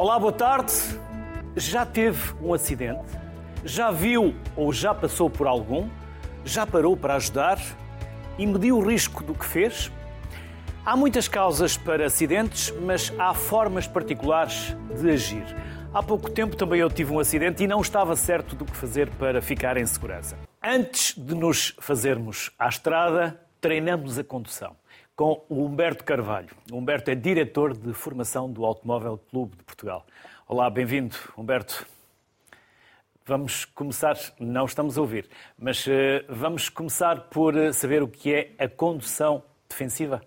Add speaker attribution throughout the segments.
Speaker 1: Olá, boa tarde. Já teve um acidente? Já viu ou já passou por algum? Já parou para ajudar? E mediu o risco do que fez? Há muitas causas para acidentes, mas há formas particulares de agir. Há pouco tempo também eu tive um acidente e não estava certo do que fazer para ficar em segurança. Antes de nos fazermos à estrada, treinamos a condução com o Humberto Carvalho. O Humberto é diretor de formação do Automóvel Clube de Portugal. Olá, bem-vindo, Humberto. Vamos começar, não estamos a ouvir, mas uh, vamos começar por eh, saber o que é a condução defensiva.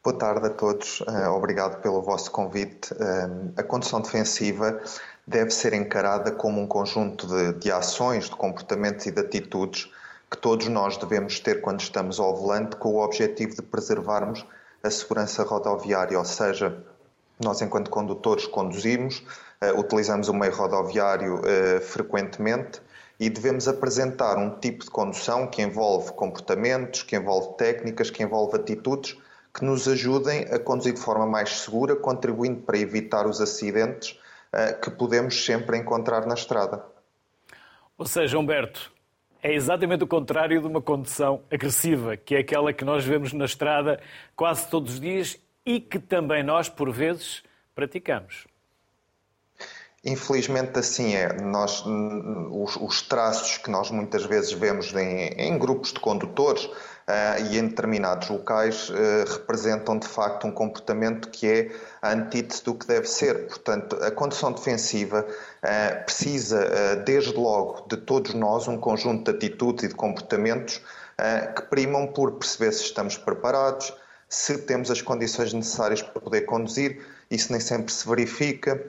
Speaker 2: Boa tarde a todos, uh, obrigado pelo vosso convite. Uh, a condução defensiva deve ser encarada como um conjunto de, de ações, de comportamentos e de atitudes que todos nós devemos ter quando estamos ao volante com o objetivo de preservarmos a segurança rodoviária, ou seja, nós enquanto condutores conduzimos, uh, utilizamos o meio rodoviário uh, frequentemente e devemos apresentar um tipo de condução que envolve comportamentos, que envolve técnicas, que envolve atitudes que nos ajudem a conduzir de forma mais segura, contribuindo para evitar os acidentes uh, que podemos sempre encontrar na estrada.
Speaker 1: Ou seja, Humberto, é exatamente o contrário de uma condução agressiva, que é aquela que nós vemos na estrada quase todos os dias e que também nós, por vezes, praticamos.
Speaker 2: Infelizmente assim é. Nós, os, os, traços que nós muitas vezes vemos em, em grupos de condutores, uh, e em determinados locais uh, representam de facto um comportamento que é a antítese do que deve ser. Portanto, a condução defensiva uh, precisa, desde logo, de todos nós um conjunto de atitudes e de comportamentos que primam por perceber se estamos preparados, se temos as condições necessárias para poder conduzir. Isso nem sempre se verifica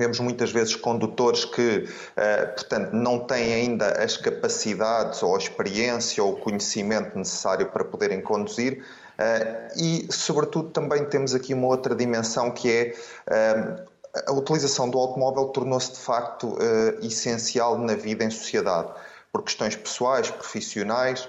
Speaker 2: Vemos muitas vezes condutores que, eh, portanto, não têm ainda as capacidades ou a experiência ou o conhecimento necessário para poderem conduzir. Eh, e, sobretudo, também temos aqui uma outra dimensão que é eh, a utilização do automóvel tornou-se de facto essencial na vida em sociedade, por questões pessoais, profissionais.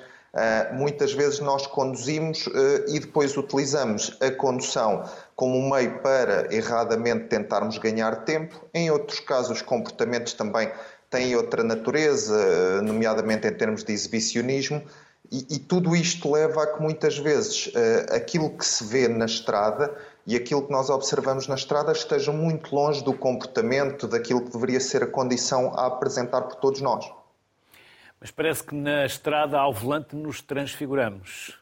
Speaker 2: Muitas vezes nós conduzimos e depois utilizamos a condução como um meio para erradamente tentarmos ganhar tempo. Em outros casos, os comportamentos também têm outra natureza, nomeadamente em termos de exibicionismo, e, e tudo isto leva a que muitas vezes aquilo que se vê na estrada e aquilo que nós observamos na estrada esteja muito longe do comportamento, daquilo que deveria ser a condição a apresentar por todos nós.
Speaker 1: Mas parece que na estrada ao volante nos transfiguramos.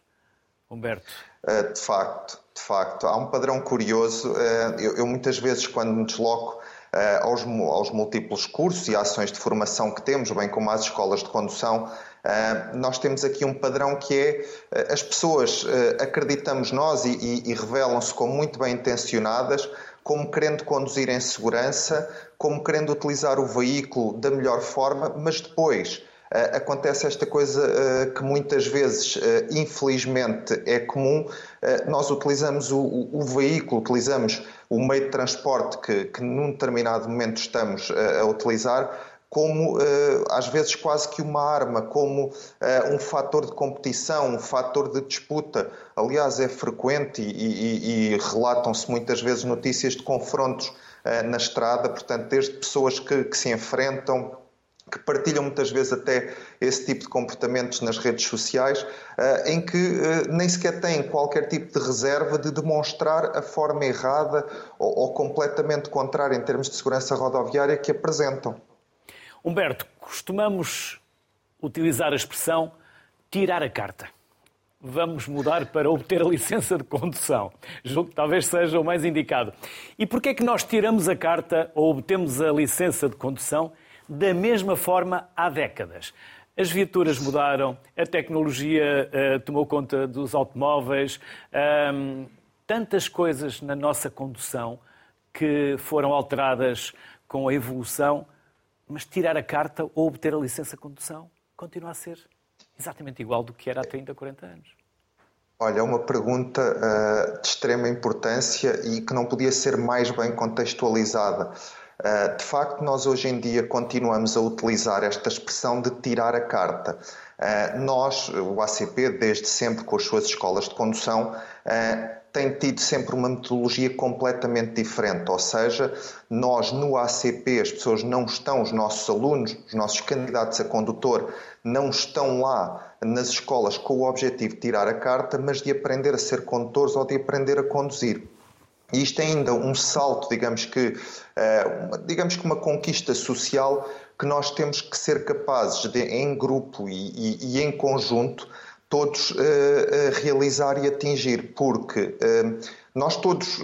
Speaker 1: Humberto.
Speaker 2: Uh, de facto, de facto. Há um padrão curioso. Eh, eu, eu muitas vezes, quando me desloco eh, aos, aos múltiplos cursos e ações de formação que temos, bem como às escolas de condução, Uh, nós temos aqui um padrão que é uh, as pessoas uh, acreditamos nós e, e, e revelam-se como muito bem intencionadas, como querendo conduzir em segurança, como querendo utilizar o veículo da melhor forma, mas depois acontece esta coisa uh, que muitas vezes, uh, infelizmente, é comum. nós utilizamos o, o, o, veículo, utilizamos o meio de transporte que, que num determinado momento estamos a utilizar como às vezes quase que uma arma, como um fator de competição, um fator de disputa. Aliás, é frequente e, e, e relatam-se muitas vezes notícias de confrontos na estrada, portanto, desde pessoas que, que se enfrentam que partilham muitas vezes até esse tipo de comportamentos nas redes sociais, eh, em que eh, nem sequer têm qualquer tipo de reserva de demonstrar a forma errada ou, completamente contrária em termos de segurança rodoviária que apresentam.
Speaker 1: Humberto, costumamos utilizar a expressão tirar a carta. Vamos mudar para obter a licença de condução. Julgo que talvez seja o mais indicado. E porquê é que nós tiramos a carta ou obtemos a licença de condução da mesma forma há décadas. As viaturas mudaram, a tecnologia uh, tomou conta dos automóveis, um, tantas coisas na nossa condução que foram alteradas com a evolução, mas tirar a carta ou obter a licença de condução continua a ser exatamente igual do que era há 30, 40 anos.
Speaker 2: Olha, é uma pergunta uh, de extrema importância e que não podia ser mais bem contextualizada. Uh, de facto, nós hoje em dia continuamos a utilizar esta expressão de tirar a carta. Uh, nós, o ACP, desde sempre com as suas escolas de condução, uh, tem tido sempre uma metodologia completamente diferente, ou seja, nós no ACP, as pessoas não estão, os nossos alunos, os nossos candidatos a condutor, não estão lá nas escolas com o objetivo de tirar a carta, mas de aprender a ser condutores ou de aprender a conduzir. E isto é ainda um salto, digamos que, uh, digamos que uma conquista social que nós temos que ser capazes de, em grupo e, e, e em conjunto, todos uh, uh, realizar e atingir, porque nós todos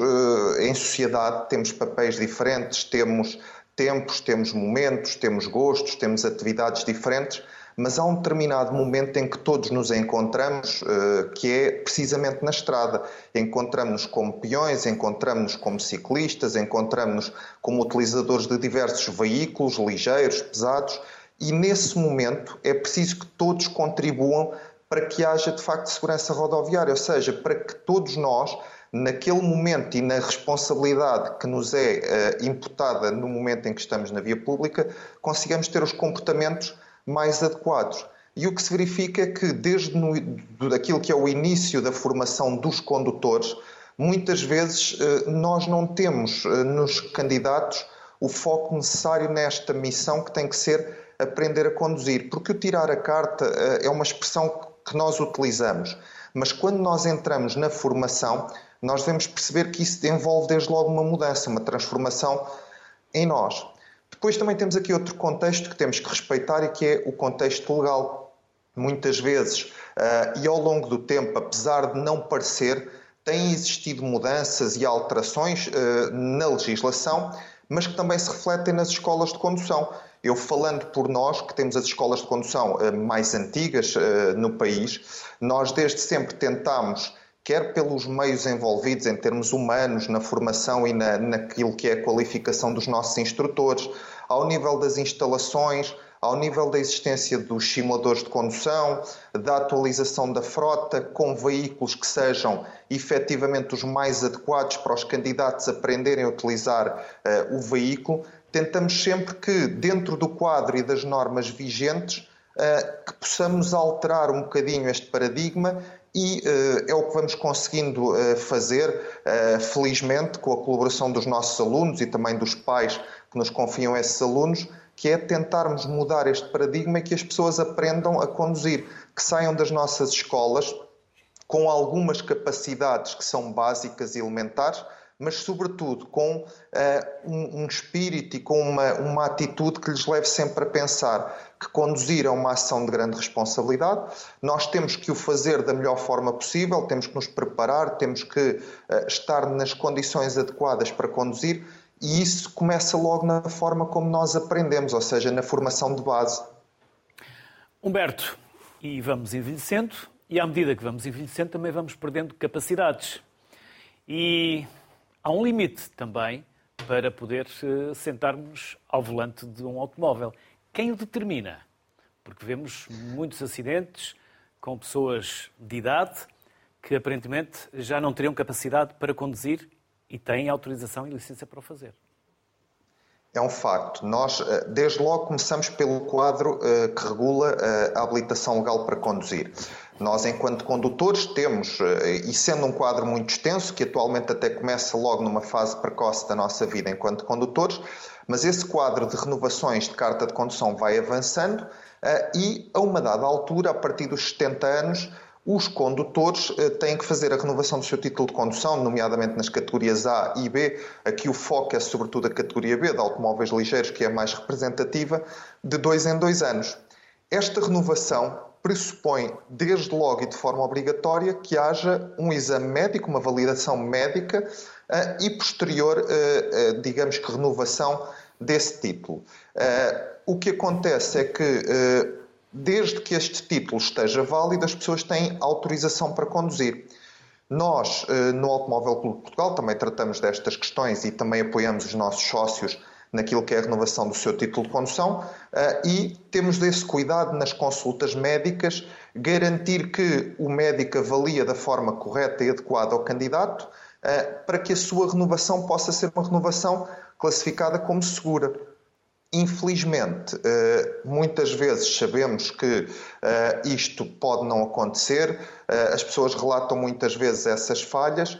Speaker 2: em sociedade temos papéis diferentes, temos tempos, temos momentos, temos gostos, temos atividades diferentes mas há um determinado momento em que todos nos encontramos, eh, que é precisamente na estrada. Encontramos-nos como peões, encontramos-nos como ciclistas, encontramos-nos como utilizadores de diversos veículos, ligeiros, pesados, e nesse momento é preciso que todos contribuam para que haja de facto segurança rodoviária, ou seja, para que todos nós naquele momento e na responsabilidade que nos é uh, imputada no momento em que estamos na via pública, consigamos ter os comportamentos mais adequados. E o que se verifica é que, desde no, daquilo que é o início da formação dos condutores, muitas vezes eh, nós não temos eh, nos candidatos o foco necessário nesta missão que tem que ser aprender a conduzir. Porque o tirar a carta eh, é uma expressão que nós utilizamos, mas quando nós entramos na formação, nós devemos perceber que isso envolve desde logo uma mudança, uma transformação em nós. Depois também temos aqui outro contexto que temos que respeitar e que é o contexto legal. Muitas vezes, uh, e ao longo do tempo, apesar de não parecer, têm existido mudanças e alterações uh, na legislação, mas que também se refletem nas escolas de condução. Eu falando por nós, que temos as escolas de condução uh, mais antigas no país, nós desde sempre tentámos quer pelos meios envolvidos em termos humanos, na formação e na, naquilo que é a qualificação dos nossos instrutores, ao nível das instalações, ao nível da existência dos simuladores de condução, da atualização da frota, com veículos que sejam efetivamente os mais adequados para os candidatos aprenderem a utilizar uh, o veículo, tentamos sempre que, dentro do quadro e das normas vigentes, uh, que possamos alterar um bocadinho este paradigma e uh, é o que vamos conseguindo uh, fazer, uh, felizmente, com a colaboração dos nossos alunos e também dos pais que nos confiam esses alunos, que é tentarmos mudar este paradigma e que as pessoas aprendam a conduzir, que saiam das nossas escolas com algumas capacidades que são básicas e elementares, mas sobretudo com uh, um, um, espírito e com uma, uma atitude que lhes leve sempre a pensar que conduzir é uma ação de grande responsabilidade. Nós temos que o fazer da melhor forma possível, temos que nos preparar, temos que uh, estar nas condições adequadas para conduzir e isso começa logo na forma como nós aprendemos, ou seja, na formação de base.
Speaker 1: Humberto, e vamos envelhecendo, e à medida que vamos envelhecendo também vamos perdendo capacidades. E há um limite também para poder eh, sentarmos ao volante de um automóvel. Quem o determina? Porque vemos muitos acidentes com pessoas de idade que aparentemente já não teriam capacidade para conduzir e têm autorização e licença para o fazer.
Speaker 2: É um facto. Nós, eh, desde logo, começamos pelo quadro eh, que regula a habilitação legal para conduzir. Nós, enquanto condutores, temos, eh, e sendo um quadro muito extenso, que atualmente até começa logo numa fase precoce da nossa vida enquanto condutores, mas esse quadro de renovações de carta de condução vai avançando eh, e, a uma dada altura, a partir dos 70 anos, os condutores eh, têm que fazer a renovação do seu título de condução, nomeadamente nas categorias A e B. Aqui o foco é sobretudo a categoria B, de automóveis ligeiros, que é a mais representativa, de dois em dois anos. Esta renovação pressupõe, desde logo e de forma obrigatória, que haja um exame médico, uma validação médica uh, e posterior, uh, digamos que, renovação desse título. o que acontece é que, desde que este título esteja válido, as pessoas têm autorização para conduzir. Nós, no Automóvel Clube de Portugal, também tratamos destas questões e também apoiamos os nossos sócios naquilo que é a renovação do seu título de condução uh, e temos desse cuidado nas consultas médicas, garantir que o médico avalia da forma correta e adequada ao candidato uh, para que a sua renovação possa ser uma renovação classificada como segura. Infelizmente, eh, muitas vezes sabemos que isto pode não acontecer, as pessoas relatam muitas vezes essas falhas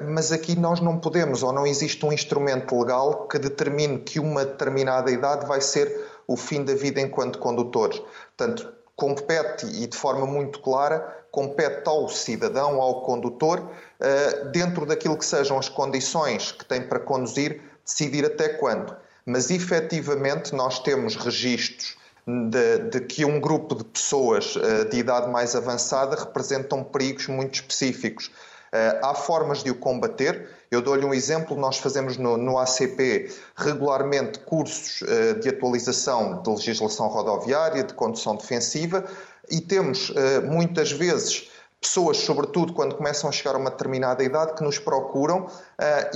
Speaker 2: mas aqui nós não podemos, ou não existe um instrumento legal que determine que uma determinada idade vai ser o fim da vida enquanto condutores. Portanto, compete, e de forma muito clara, compete ao cidadão, ao condutor, dentro daquilo que sejam as condições que tem para conduzir, decidir até quando. Mas efetivamente nós temos registros de, de, que um grupo de pessoas uh, de idade mais avançada representam perigos muito específicos. Uh, há formas de o combater. Eu dou-lhe um exemplo: nós fazemos no, no ACP regularmente cursos uh, de atualização de legislação rodoviária, de condução defensiva, e temos muitas vezes pessoas, sobretudo quando começam a chegar a uma determinada idade, que nos procuram uh,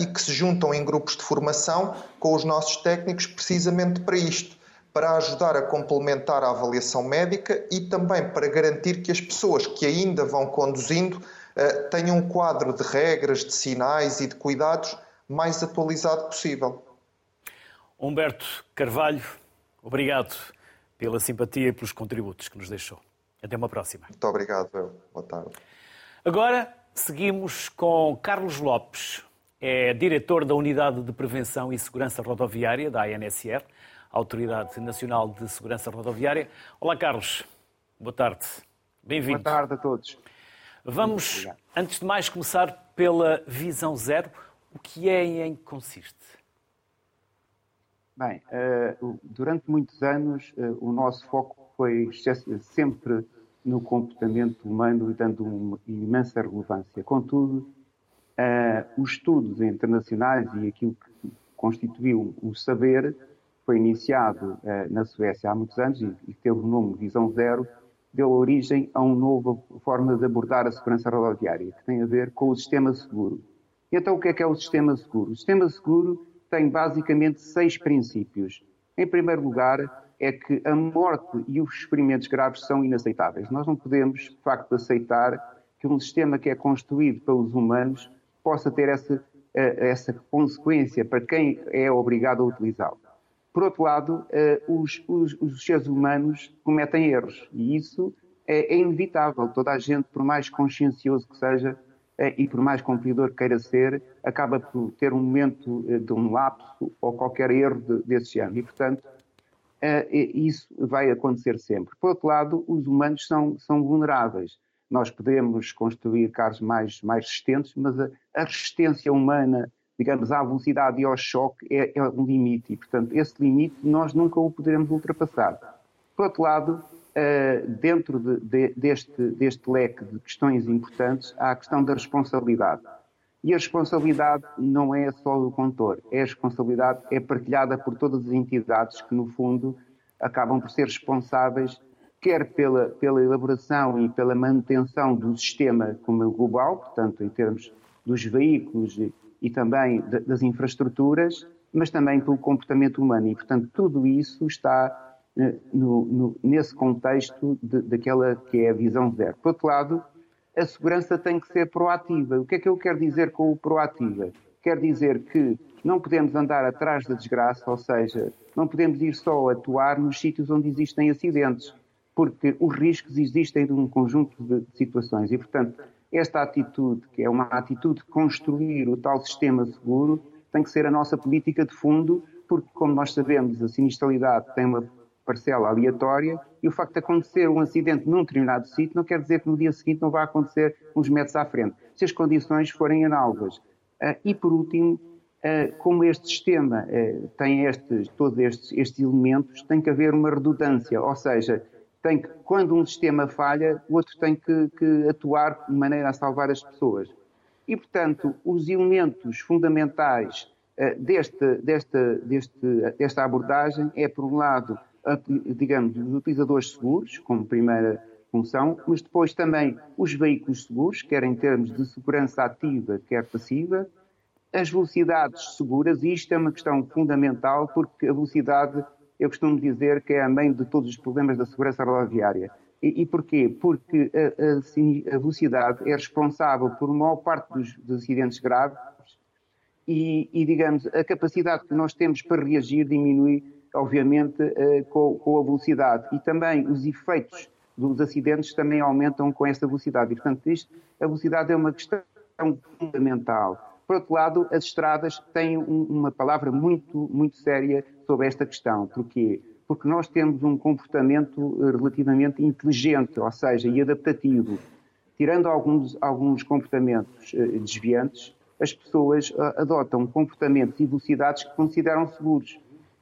Speaker 2: e que se juntam em grupos de formação com os nossos técnicos precisamente para isto para ajudar a complementar a avaliação médica e também para garantir que as pessoas que ainda vão conduzindo eh, tenham um quadro de regras, de sinais e de cuidados mais atualizado possível.
Speaker 1: Humberto Carvalho, obrigado pela simpatia e pelos contributos que nos deixou. Até uma próxima.
Speaker 2: Muito obrigado, eu. Boa tarde.
Speaker 1: Agora seguimos com Carlos Lopes, é diretor da Unidade de Prevenção e Segurança Rodoviária da ANSR. Autoridade Nacional de Segurança Rodoviária. Olá, Carlos. Boa tarde. Bem-vindo.
Speaker 3: Boa tarde a todos.
Speaker 1: Vamos, antes de mais, começar pela visão zero. O que é e em que consiste?
Speaker 3: Bem, eh, durante muitos anos eh, o nosso foco foi sempre no comportamento humano e dando uma imensa relevância. Contudo, eh, os estudos internacionais e aquilo que constituiu o saber foi iniciado eh, na Suécia há muitos anos e, e teve o nome Visão Zero, deu origem a uma nova forma de abordar a segurança rodoviária, que tem a ver com o sistema seguro. Então, o que é que é o sistema seguro? O sistema seguro tem basicamente seis princípios. Em primeiro lugar, é que a morte e os experimentos graves são inaceitáveis. Nós não podemos, de facto, aceitar que um sistema que é construído pelos humanos possa ter essa, eh, essa consequência para quem é obrigado a utilizá-lo. Por outro lado, eh, os, os, os seres humanos cometem erros e isso é, é, inevitável. Toda a gente, por mais consciencioso que seja eh, e por mais cumpridor que queira ser, acaba por ter um momento de um lapso ou qualquer erro de, desse género. E, portanto, isso vai acontecer sempre. Por outro lado, os humanos são, são vulneráveis. Nós podemos construir carros mais, mais resistentes, mas a, a resistência humana digamos, à velocidade e ao choque é, é um limite e, portanto, esse limite nós nunca o poderemos ultrapassar. Por outro lado, uh, dentro de, de, deste, deste leque de questões importantes, há a questão da responsabilidade. E a responsabilidade não é só do condutor, é a responsabilidade é partilhada por todas as entidades que, no fundo, acabam por ser responsáveis quer pela, pela elaboração e pela manutenção do sistema como global, portanto, em termos dos veículos e também das infraestruturas, mas também pelo comportamento humano. E, portanto, tudo isso está eh, no, no, nesse contexto de, daquela que é a visão zero. Por outro lado, a segurança tem que ser proativa. O que é que eu quero dizer com o proativa? Quer dizer que não podemos andar atrás da desgraça, ou seja, não podemos ir só atuar nos sítios onde existem acidentes, porque os riscos existem de um conjunto de situações. E, portanto, esta atitude, que é uma atitude de construir o tal sistema seguro, tem que ser a nossa política de fundo, porque, como nós sabemos, a sinistralidade tem uma parcela aleatória e o facto de acontecer um acidente num determinado sítio não quer dizer que no dia seguinte não vá acontecer uns metros à frente, se as condições forem análogas. Ah, e, por último, ah, como este sistema ah, tem estes, todos estes, estes elementos, tem que haver uma redundância, ou seja, tem que, quando um sistema falha, o outro tem que, que atuar de maneira a salvar as pessoas. E, portanto, os elementos fundamentais deste, desta, deste, desta abordagem é, por um lado, digamos, os utilizadores seguros, como primeira função, mas depois também os veículos seguros, quer em termos de segurança ativa, quer passiva, as velocidades seguras, e isto é uma questão fundamental, porque a velocidade eu costumo dizer que é a mãe de todos os problemas da segurança rodoviária. E, e porquê? Porque a, a, a, velocidade é responsável por maior parte dos, dos acidentes graves e, e, digamos, a capacidade que nós temos para reagir diminui, obviamente, uh, com, a velocidade. E também os efeitos dos acidentes também aumentam com essa velocidade. E, portanto, isto, a velocidade é uma questão fundamental. Por outro lado, as estradas têm um, uma palavra muito, muito séria sobre esta questão. Porquê? Porque nós temos um comportamento eh, relativamente inteligente, ou seja, e adaptativo. Tirando alguns, alguns comportamentos uh, desviantes, as pessoas adotam comportamentos e velocidades que consideram seguros.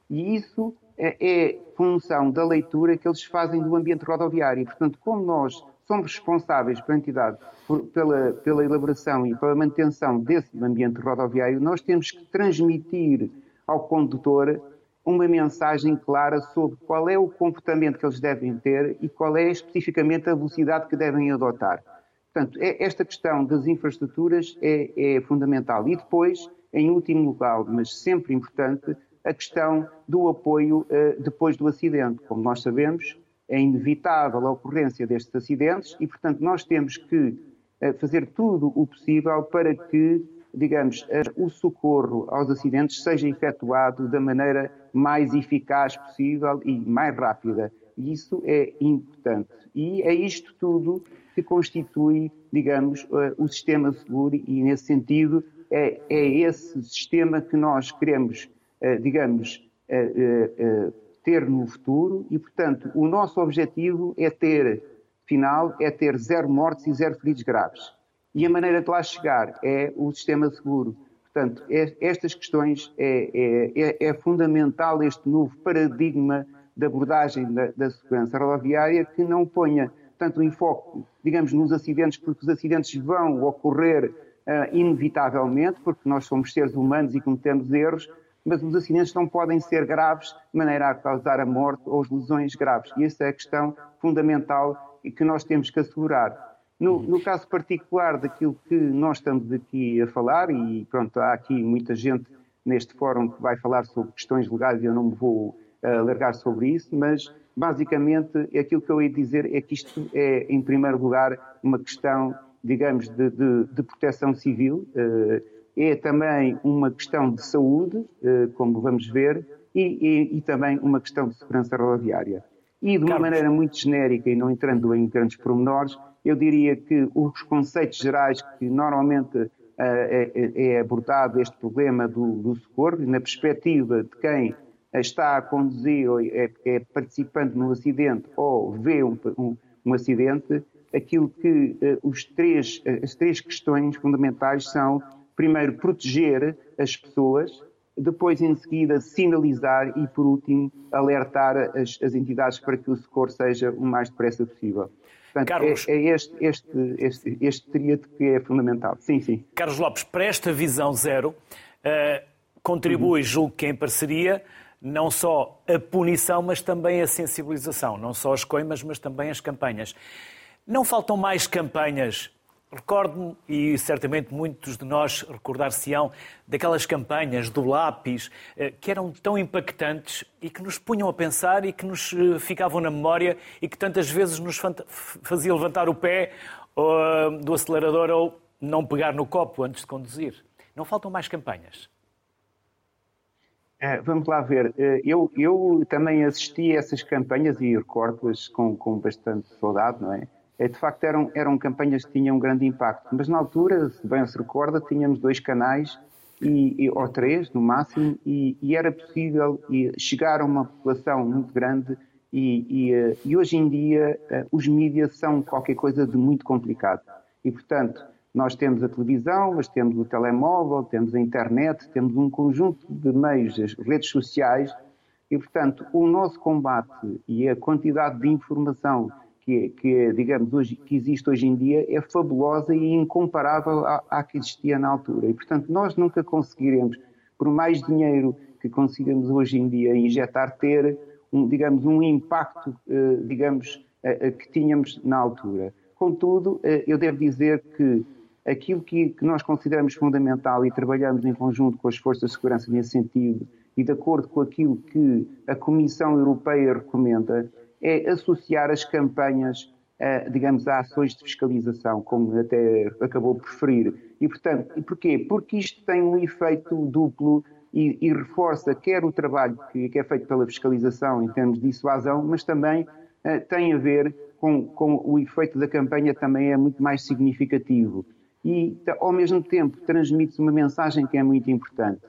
Speaker 3: E isso é, é função da leitura que eles fazem do ambiente rodoviário. Portanto, como nós somos responsáveis pela entidade por, pela, pela elaboração e pela manutenção desse ambiente rodoviário, nós temos que transmitir ao condutor uma mensagem clara sobre qual é o comportamento que eles devem ter e qual é especificamente a velocidade que devem adotar. Portanto, é, esta questão das infraestruturas é, é fundamental. E depois, em último lugar, mas sempre importante, a questão do apoio uh, depois do acidente. Como nós sabemos, é inevitável a ocorrência destes acidentes e, portanto, nós temos que uh, fazer tudo o possível para que, digamos, uh, o socorro aos acidentes seja efetuado da maneira mais eficaz possível e mais rápida. E isso é importante. E é isto tudo que constitui, digamos, o sistema seguro e, nesse sentido, é, é esse sistema que nós queremos digamos, eh, eh, ter no futuro e, portanto, o nosso objetivo é ter, final, é ter zero mortes e zero feridos graves. E a maneira de lá chegar é o sistema seguro. Portanto, é, estas questões é, é, é, é, fundamental este novo paradigma de abordagem da, da, segurança rodoviária que não ponha tanto o enfoque, digamos, nos acidentes, porque os acidentes vão ocorrer uh, inevitavelmente, porque nós somos seres humanos e cometemos erros, mas os acidentes não podem ser graves de maneira a causar a morte ou as lesões graves. E essa é a questão fundamental e que nós temos que assegurar. No, no, caso particular daquilo que nós estamos aqui a falar, e pronto, há aqui muita gente neste fórum que vai falar sobre questões legais e eu não me vou uh, alargar sobre isso, mas basicamente aquilo que eu ia dizer é que isto é, em primeiro lugar, uma questão, digamos, de, de, de proteção civil. Uh, é também uma questão de saúde, eh, como vamos ver, e, e, e também uma questão de segurança rodoviária. E de uma Carlos. maneira muito genérica, e não entrando em grandes pormenores, eu diria que os conceitos gerais que normalmente uh, é, é, abordado este problema do, do, socorro, na perspectiva de quem está a conduzir ou é, é participante no acidente ou vê um, um, um acidente, aquilo que uh, os três, as três questões fundamentais são primeiro proteger as pessoas, depois em seguida sinalizar e por último alertar as, as entidades para que o socorro seja o mais depressa possível. Portanto, Carlos, é, é este, este, este, este tríade que é fundamental. Sim, sim.
Speaker 1: Carlos Lopes, para esta visão zero, uh, contribui, uhum. julgo que em parceria, não só a punição, mas também a sensibilização. Não só as coimas, mas também as campanhas. Não faltam mais campanhas Recordo-me, e certamente muitos de nós recordar-se-ão, daquelas campanhas do lápis eh, que eram tão impactantes e que nos punham a pensar e que nos eh, ficavam na memória e que tantas vezes nos fazia levantar o pé eh, do acelerador ou não pegar no copo antes de conduzir. Não faltam mais campanhas?
Speaker 3: vamos lá ver. Eu, eu também assisti a essas campanhas e recordo-as com, com bastante saudade, não é? É, de facto eram, eram campanhas que tinham um grande impacto. Mas na altura, se bem se recorda, tínhamos dois canais, e, e, ou três no máximo, e, e era possível chegar a uma população muito grande. E, e hoje em dia eh, os mídias são qualquer coisa de muito complicado. E portanto, nós temos a televisão, mas temos o telemóvel, temos a internet, temos um conjunto de meios, as redes sociais, e portanto o nosso combate e a quantidade de informação que, que, digamos, hoje, que existe hoje em dia é fabulosa e incomparável à, à, que existia na altura. E, portanto, nós nunca conseguiremos, por mais dinheiro que consigamos hoje em dia injetar, ter, um, digamos, um impacto, eh, digamos, eh, eh, que tínhamos na altura. Contudo, eu devo dizer que aquilo que, nós consideramos fundamental e trabalhamos em conjunto com as forças de segurança nesse sentido e de acordo com aquilo que a Comissão Europeia recomenda, é associar as campanhas, a, digamos, a ações de fiscalização, como até acabou por referir. E, portanto, e porquê? Porque isto tem um efeito duplo e, e reforça quer o trabalho que, que, é feito pela fiscalização em termos de dissuasão, mas também uh, tem a ver com, com, o efeito da campanha também é muito mais significativo. e, ao mesmo tempo, transmite-se uma mensagem que é muito importante,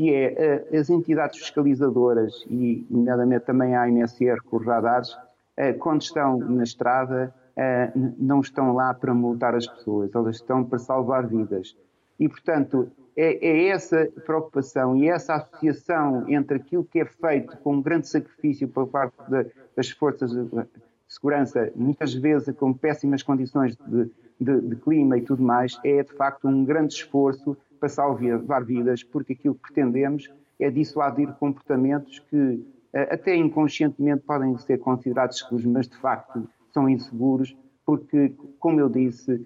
Speaker 3: que é uh, as entidades fiscalizadoras, e nomeadamente também a ANSR com os radares, uh, quando estão na estrada, uh, não estão lá para multar as pessoas, elas estão para salvar vidas. E, portanto, é, é, essa preocupação e essa associação entre aquilo que é feito com um grande sacrifício por parte de, das forças de segurança, muitas vezes com péssimas condições de, de, de, clima e tudo mais, é de facto um grande esforço para salvar vidas, porque aquilo que pretendemos é dissuadir comportamentos que eh, até inconscientemente podem ser considerados seguros, mas de facto são inseguros, porque, como eu disse,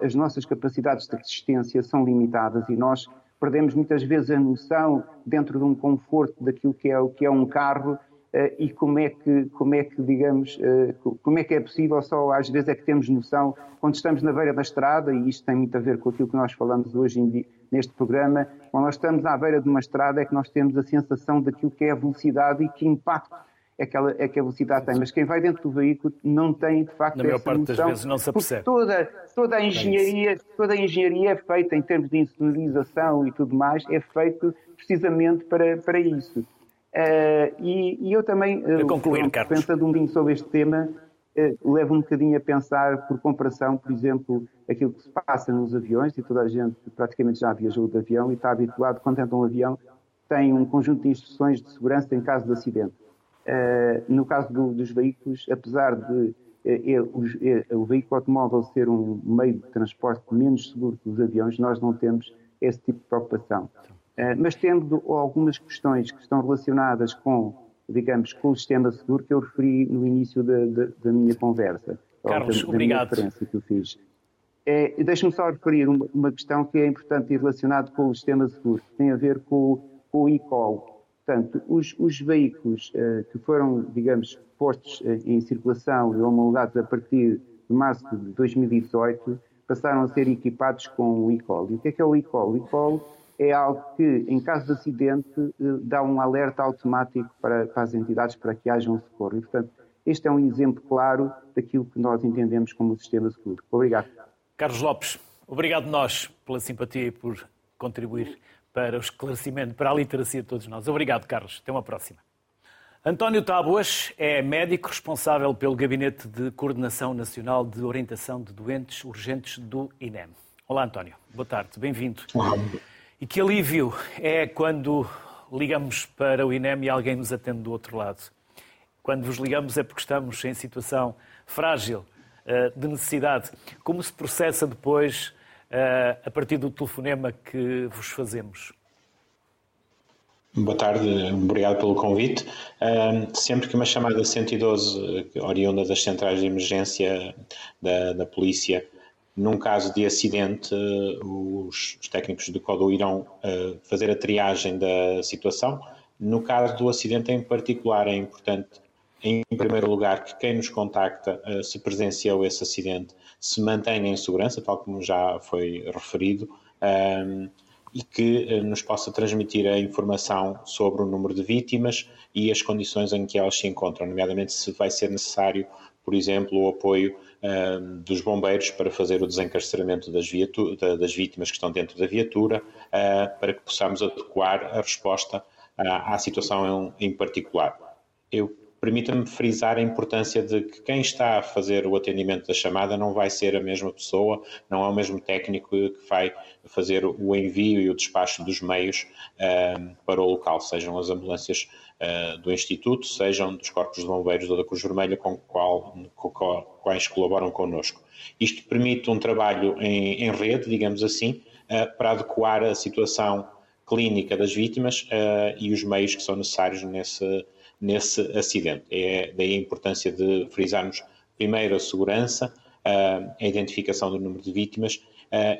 Speaker 3: as nossas capacidades de resistência são limitadas e nós perdemos muitas vezes a noção dentro de um conforto daquilo que é que é um carro e como é que, como é que digamos, uh, como é que é possível, só às vezes é que temos noção, quando estamos na beira da estrada, e isto tem muito a ver com aquilo que nós falamos hoje dia, neste programa, quando nós estamos à beira de uma estrada é que nós temos a sensação daquilo que é a velocidade e que impacto é que, ela, é que a velocidade tem. Mas quem vai dentro do veículo não tem, de facto,
Speaker 1: Na maior parte noção, das vezes não se apercebe.
Speaker 3: Toda, toda, a engenharia, toda a engenharia é feita em termos de insonorização e tudo mais, é feito precisamente para, para isso. Uh, e, e, eu também,
Speaker 1: uh, concluir, pronto,
Speaker 3: pensando um bocadinho sobre este tema, uh, levo um bocadinho a pensar, por comparação, por exemplo, aquilo que se passa nos aviões, e toda a gente praticamente já viajou de avião e está habituado, quando entra um avião, tem um conjunto de instruções de segurança em caso de acidente. Uh, no caso do, dos veículos, apesar de o veículo automóvel ser um meio de transporte menos seguro que os aviões, nós não temos esse tipo de preocupação. Mas tendo algumas questões que estão relacionadas com, digamos, com o sistema seguro que eu referi no início da, da, da minha conversa.
Speaker 1: Carlos,
Speaker 3: da, da
Speaker 1: obrigado.
Speaker 3: Minha que eu fiz. É, Deixe-me só referir uma, uma, questão que é importante e relacionada com o sistema seguro, que tem a ver com, com o e-call. Portanto, os, os veículos uh, que foram, digamos, postos uh, em circulação e homologados a partir de março de 2018 passaram a ser equipados com o e-call. E o que é que é o e-call? O e-call é algo que, em caso de acidente, uh, dá um alerta automático para, para, as entidades para que haja um socorro. E, portanto, este é um exemplo claro daquilo que nós entendemos como o sistema seguro. Obrigado.
Speaker 1: Carlos Lopes, obrigado nós pela simpatia e por contribuir para o esclarecimento, para a literacia de todos nós. Obrigado, Carlos. Até uma próxima. António Tábuas é médico responsável pelo Gabinete de Coordenação Nacional de Orientação de Doentes Urgentes do INEM. Olá, António. Boa tarde. Bem-vindo. E que alívio é quando ligamos para o INEM e alguém nos atende do outro lado. Quando vos ligamos é porque estamos em situação frágil, eh, de necessidade. Como se processa depois uh, a partir do telefonema que vos fazemos.
Speaker 4: Boa tarde, obrigado pelo convite. Uh, sempre que uma chamada 112 oriunda das centrais de emergência da, da polícia, num caso de acidente, os, os técnicos do CODO irão uh, fazer a triagem da situação. No caso do acidente em particular, é importante, em primeiro lugar, que quem nos contacta, uh, se presenciou esse acidente, se mantenha em segurança, tal como já foi referido, um, e que eh, nos possa transmitir a informação sobre o número de vítimas e as condições em que elas se encontram, nomeadamente se vai ser necessário, por exemplo, o apoio dos bombeiros para fazer o desencarceramento das, das, vítimas que estão dentro da viatura, uh, para que possamos adequar a resposta uh, à situação em, em particular. Eu permita-me frisar a importância de que quem está a fazer o atendimento da chamada não vai ser a mesma pessoa, não é o mesmo técnico que vai fazer o envio e o despacho dos meios uh, para o local, sejam as ambulâncias uh, do Instituto, sejam dos Corpos de Bombeiros ou da Cruz Vermelha com, qual, com quais colaboram connosco. Isto permite um trabalho em, em rede, digamos assim, uh, para adequar a situação clínica das vítimas e os meios que são necessários nesse nesse acidente. É daí a importância de frisarmos primeiro a segurança, a identificação do número de vítimas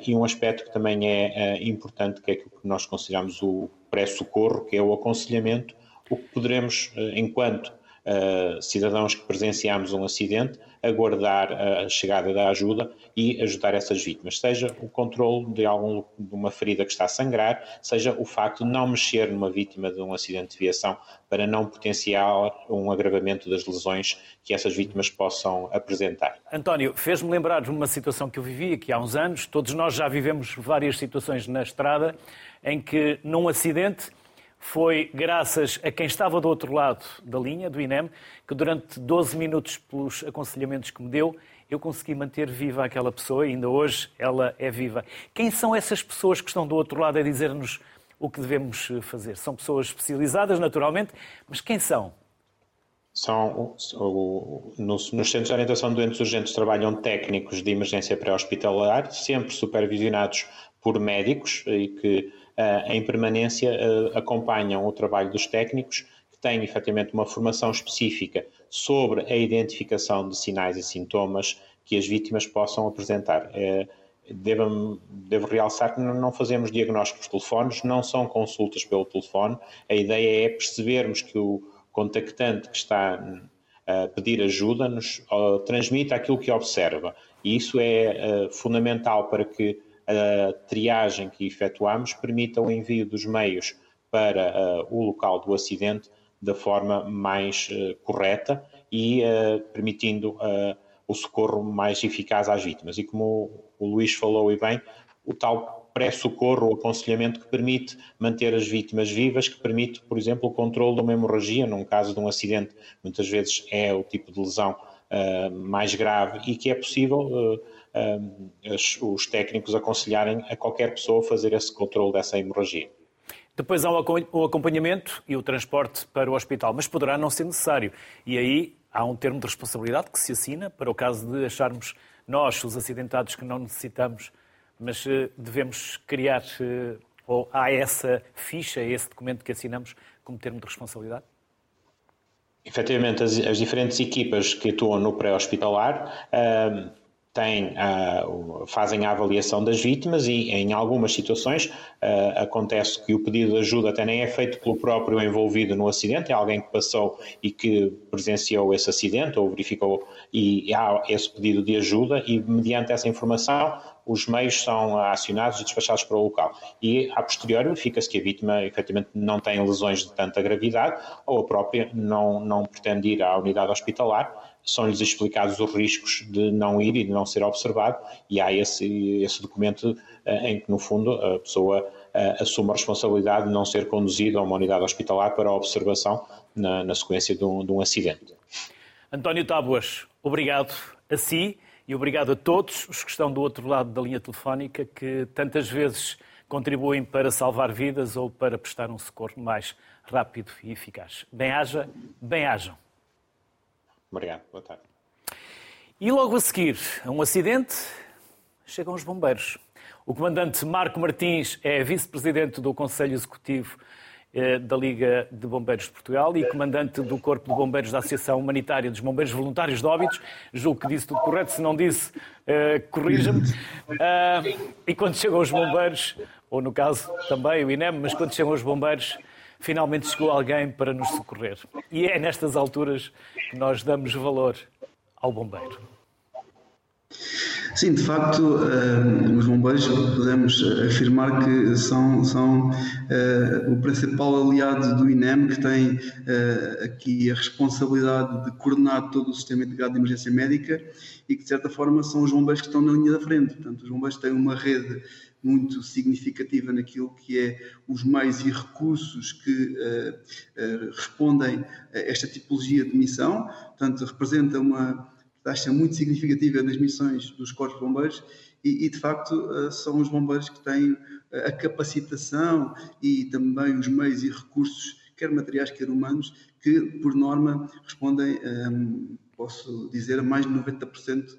Speaker 4: e um aspecto que também é importante, que é aquilo que nós consideramos o pré-socorro, que é o aconselhamento, o que poderemos, enquanto uh, cidadãos que presenciamos um acidente aguardar a chegada da ajuda e ajudar essas vítimas, seja o controle de, algum, de uma ferida que está a sangrar, seja o facto de não mexer numa vítima de um acidente de viação para não potenciar um agravamento das lesões que essas vítimas possam apresentar.
Speaker 1: António, fez-me lembrar de uma situação que eu vivi aqui há uns anos, todos nós já vivemos várias situações na estrada, em que num acidente foi graças a quem estava do outro lado da linha, do INEM, que durante 12 minutos, pelos aconselhamentos que me deu, eu consegui manter viva aquela pessoa e ainda hoje ela é viva. Quem são essas pessoas que estão do outro lado a dizer-nos o que devemos fazer? São pessoas especializadas, naturalmente, mas quem são?
Speaker 4: São, nos, nos centros de orientação de doentes urgentes trabalham técnicos de emergência pré-hospitalar, sempre supervisionados por médicos e que eh, em permanência eh, acompanham o trabalho dos técnicos que têm efetivamente uma formação específica sobre a identificação de sinais e sintomas que as vítimas possam apresentar. Eh, devo, devo realçar que não fazemos diagnósticos telefones, não são consultas pelo telefone. A ideia é percebermos que o contactante que está a pedir ajuda nos transmite aquilo que observa. E isso é fundamental para que a triagem que efetuamos permita o envio dos meios para uh, o local do acidente da forma mais uh, correta e uh, permitindo o socorro mais eficaz às vítimas. E como o, o Luís falou e bem, o tal pré-socorro, o aconselhamento que permite manter as vítimas vivas, que permite, por exemplo, o controle de uma hemorragia, num caso de um acidente, muitas vezes é o tipo de lesão mais grave e que é possível os técnicos aconselharem a qualquer pessoa fazer esse controle dessa hemorragia.
Speaker 1: Depois há o acompanhamento e o transporte para o hospital, mas poderá não ser necessário. E aí há um termo de responsabilidade que se assina para o caso de acharmos nós, os acidentados, que não necessitamos, mas eh, devemos criar, eh, ou há essa ficha, esse documento que assinamos como termo de responsabilidade?
Speaker 4: Efetivamente, as, as diferentes equipas que atuam no pré-hospitalar têm, uh, fazem a avaliação das vítimas e, em algumas situações, uh, acontece que o pedido de ajuda até nem é feito pelo próprio envolvido no acidente, é alguém que passou e que presenciou esse acidente ou verificou e há esse pedido de ajuda e, mediante essa informação, os meios são acionados e despachados para o local. E, a posteriori, verifica-se que a vítima, efetivamente, não tem lesões de tanta gravidade ou a própria não, não pretende ir à unidade hospitalar são-lhes explicados os riscos de não ir e de não ser observado, e há esse, esse documento uh, em que, no fundo, a pessoa uh, assume a responsabilidade de não ser conduzida a uma unidade hospitalar para a observação na, na sequência de um, de um acidente.
Speaker 1: António Tábuas, obrigado a si e obrigado a todos os que estão do outro lado da linha telefónica que tantas vezes contribuem para salvar vidas ou para prestar um socorro mais rápido e eficaz. Bem-haja, bem-hajam.
Speaker 4: Obrigado, boa tarde.
Speaker 1: E logo a seguir, a um acidente, chegam os bombeiros. O comandante Marco Martins é vice-presidente do Conselho Executivo eh, da Liga de Bombeiros de Portugal e comandante do Corpo de Bombeiros da Associação Humanitária dos Bombeiros Voluntários de Óbidos. Julgo que disse tudo correto, se não disse, uh, corrija-me. Uh, e quando chegam os bombeiros, ou no caso também o INEM, mas quando chegam os bombeiros, finalmente chegou alguém para nos socorrer. E é nestas alturas que nós damos valor ao bombeiro.
Speaker 5: Sim, de facto, uh, os bombeiros podemos afirmar que são, são uh, o principal aliado do INEM, que tem uh, aqui a responsabilidade de coordenar todo o sistema integrado de emergência médica e que, de certa forma, são os bombeiros que estão na linha da frente. Portanto, os bombeiros têm uma rede muito significativa naquilo que é os meios e recursos que respondem a esta tipologia de missão. Portanto, representa uma taxa muito significativa nas missões dos corpos de bombeiros e, e de facto, uh, são os bombeiros que têm a capacitação e também os meios e recursos, quer materiais, quer humanos, que, por norma, respondem, um, posso dizer, a mais de 90%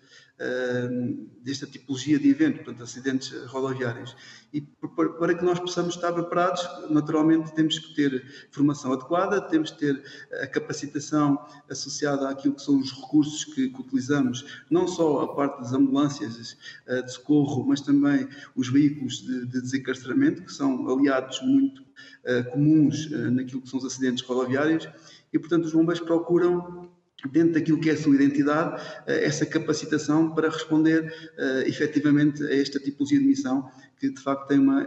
Speaker 5: desta tipologia de evento, portanto, acidentes rodoviários. E para que nós possamos estar preparados, naturalmente temos que ter formação adequada, temos que ter a capacitação associada àquilo que são os recursos que, que utilizamos, não só a parte das ambulâncias uh, de socorro, mas também os veículos de, de desencarceramento, que são aliados muito uh, comuns uh, naquilo que são os acidentes rodoviários, e portanto os bombeiros procuram dentro daquilo que é a sua identidade, essa capacitação para responder uh, efetivamente a esta tipologia de missão que de facto tem uma,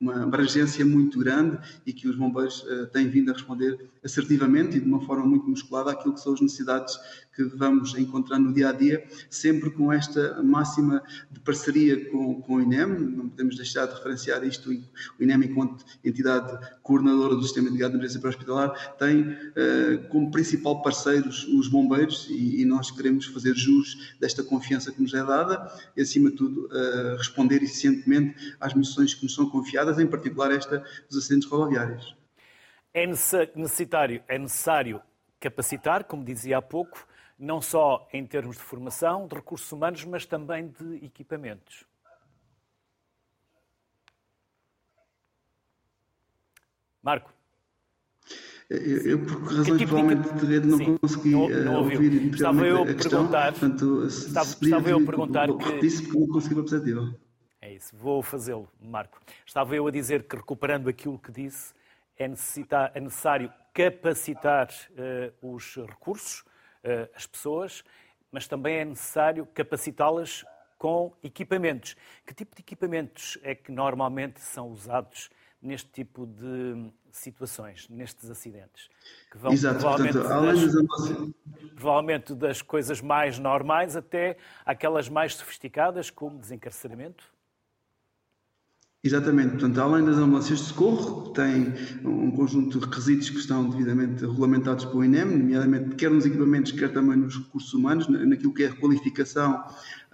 Speaker 5: uma abrangência muito grande e que os bombeiros têm vindo a responder assertivamente e de uma forma muito musculada àquilo que são as necessidades que vamos encontrando no dia a dia, sempre com esta máxima de parceria com, com o INEM. Não podemos deixar de referenciar isto. O INEM, enquanto entidade coordenadora do Sistema de Gado de Emergência Pré-Hospitalar, tem uh, como principal parceiros os bombeiros e, e, nós queremos fazer jus desta confiança que nos é dada e, acima de tudo, uh, responder eficientemente às missões que nos são confiadas, em particular esta dos acidentes rodoviários.
Speaker 1: É necessário, é necessário capacitar, como dizia há pouco, não só em termos de formação, de recursos humanos, mas também de equipamentos. Marco.
Speaker 5: Eu, por razões tipo provavelmente de rede, não Sim, consegui não, não uh, ouvir
Speaker 1: estava eu a perguntar, portanto, estava, estava eu a perguntar
Speaker 5: que... Disse porque não consegui a perspectiva.
Speaker 1: É isso, vou fazê-lo, Marco. Estava eu a dizer que, recuperando aquilo que disse, é, é necessário capacitar uh, os recursos, as pessoas, mas também é necessário capacitá-las com equipamentos. Que tipo de equipamentos é que normalmente são usados neste tipo de situações, nestes acidentes?
Speaker 5: Que vão Exato, provavelmente, portanto,
Speaker 1: das, provavelmente das coisas mais normais até aquelas mais sofisticadas, como desencarceramento?
Speaker 5: Exatamente, portanto, além das ambulâncias de socorro, tem um conjunto de requisitos que estão devidamente regulamentados pelo INEM, nomeadamente quer nos equipamentos, quer também nos recursos humanos, naquilo que é a qualificação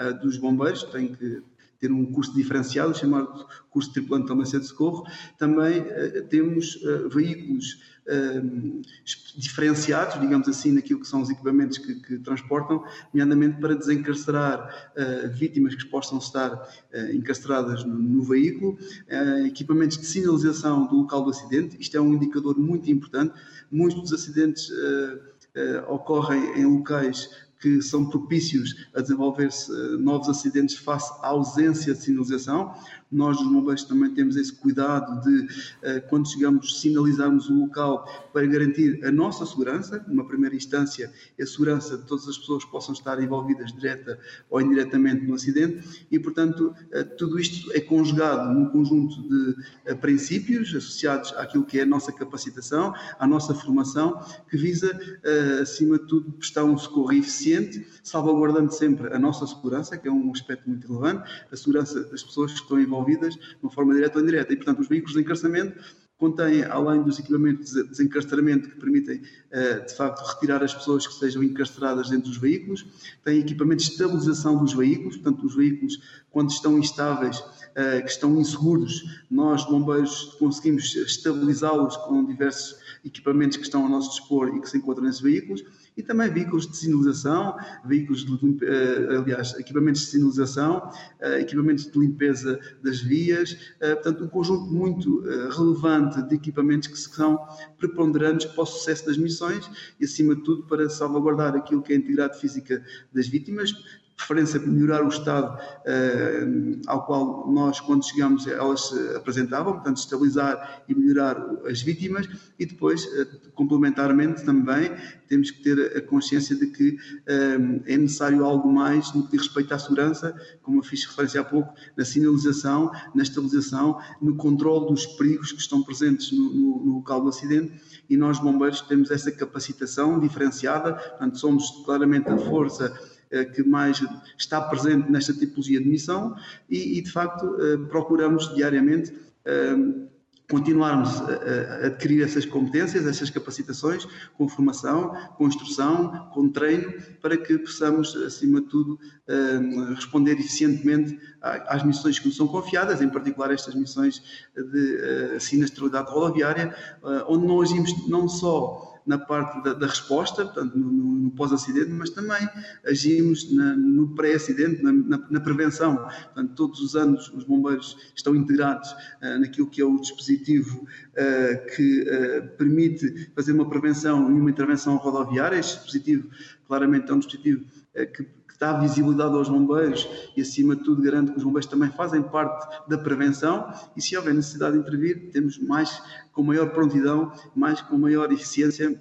Speaker 5: uh, dos bombeiros, tem que ter um curso diferenciado, chamado curso de tripulante de ambulância de socorro. Também uh, temos uh, veículos uh, diferenciados, digamos assim, naquilo que são os equipamentos que, que transportam, nomeadamente para desencarcerar vítimas que possam estar encarceradas no, no veículo, equipamentos de sinalização do local do acidente. Isto é um indicador muito importante. Muitos dos acidentes ocorrem em locais que são propícios a desenvolver-se novos acidentes face à ausência de sinalização. Nós, os bombeiros, também temos esse cuidado de, eh, quando chegamos, sinalizarmos o local para garantir a nossa segurança, numa primeira instância, a segurança de todas as pessoas que possam estar envolvidas direta ou indiretamente no acidente, e, portanto, eh, tudo isto é conjugado num conjunto de eh, princípios associados àquilo que é a nossa capacitação, à nossa formação, que visa, acima de tudo, prestar um socorro eficiente, salvaguardando sempre a nossa segurança, que é um aspecto muito relevante, a segurança das pessoas que estão envolvidas de uma forma direta ou indireta. E, portanto, os veículos de encarceramento contêm, além dos equipamentos de desencarceramento que permitem, eh, de facto, retirar as pessoas que estejam encarceradas dentro dos veículos, têm equipamentos de estabilização dos veículos, portanto, os veículos, quando estão instáveis, eh, que estão inseguros, nós, bombeiros, conseguimos estabilizá-los com diversos equipamentos que estão ao nosso dispor e que se encontram nesses veículos e também veículos de sinalização, veículos de, eh, aliás, equipamentos de sinalização, eh, equipamentos de limpeza das vias, eh, portanto, um conjunto muito relevante de equipamentos que são preponderantes para o sucesso das missões e, acima de tudo, para salvaguardar aquilo que é a integridade física das vítimas, preferência de melhorar o estado uh, ao qual nós, quando chegamos, elas se apresentavam, portanto, estabilizar e melhorar as vítimas e depois, uh, complementarmente também, temos que ter a consciência de que uh, é necessário algo mais no que diz respeito à segurança, como eu fiz referência há pouco, na sinalização, na estabilização, no controle dos perigos que estão presentes no, no, no local do acidente e nós, bombeiros, temos essa capacitação diferenciada, portanto, somos claramente a força que mais está presente nesta tipologia de missão e, e de facto, eh, procuramos diariamente eh, continuarmos a, adquirir essas competências, essas capacitações, com formação, com instrução, com treino, para que possamos, acima de tudo, responder eficientemente às missões que nos são confiadas, em particular estas missões de sinistralidade rodoviária, onde não agimos não só na parte da, da resposta, portanto, no, no, pós-acidente, mas também agimos na, no pré-acidente, na, na, prevenção. Portanto, todos os anos os bombeiros estão integrados uh, naquilo que é o dispositivo uh, que uh, permite fazer uma prevenção e uma intervenção rodoviária. Este dispositivo, claramente, é um dispositivo que dá visibilidade aos bombeiros e, acima de tudo, garante que os bombeiros também fazem parte da prevenção e, se houver necessidade de intervir, temos mais, com maior prontidão, mais com maior eficiência,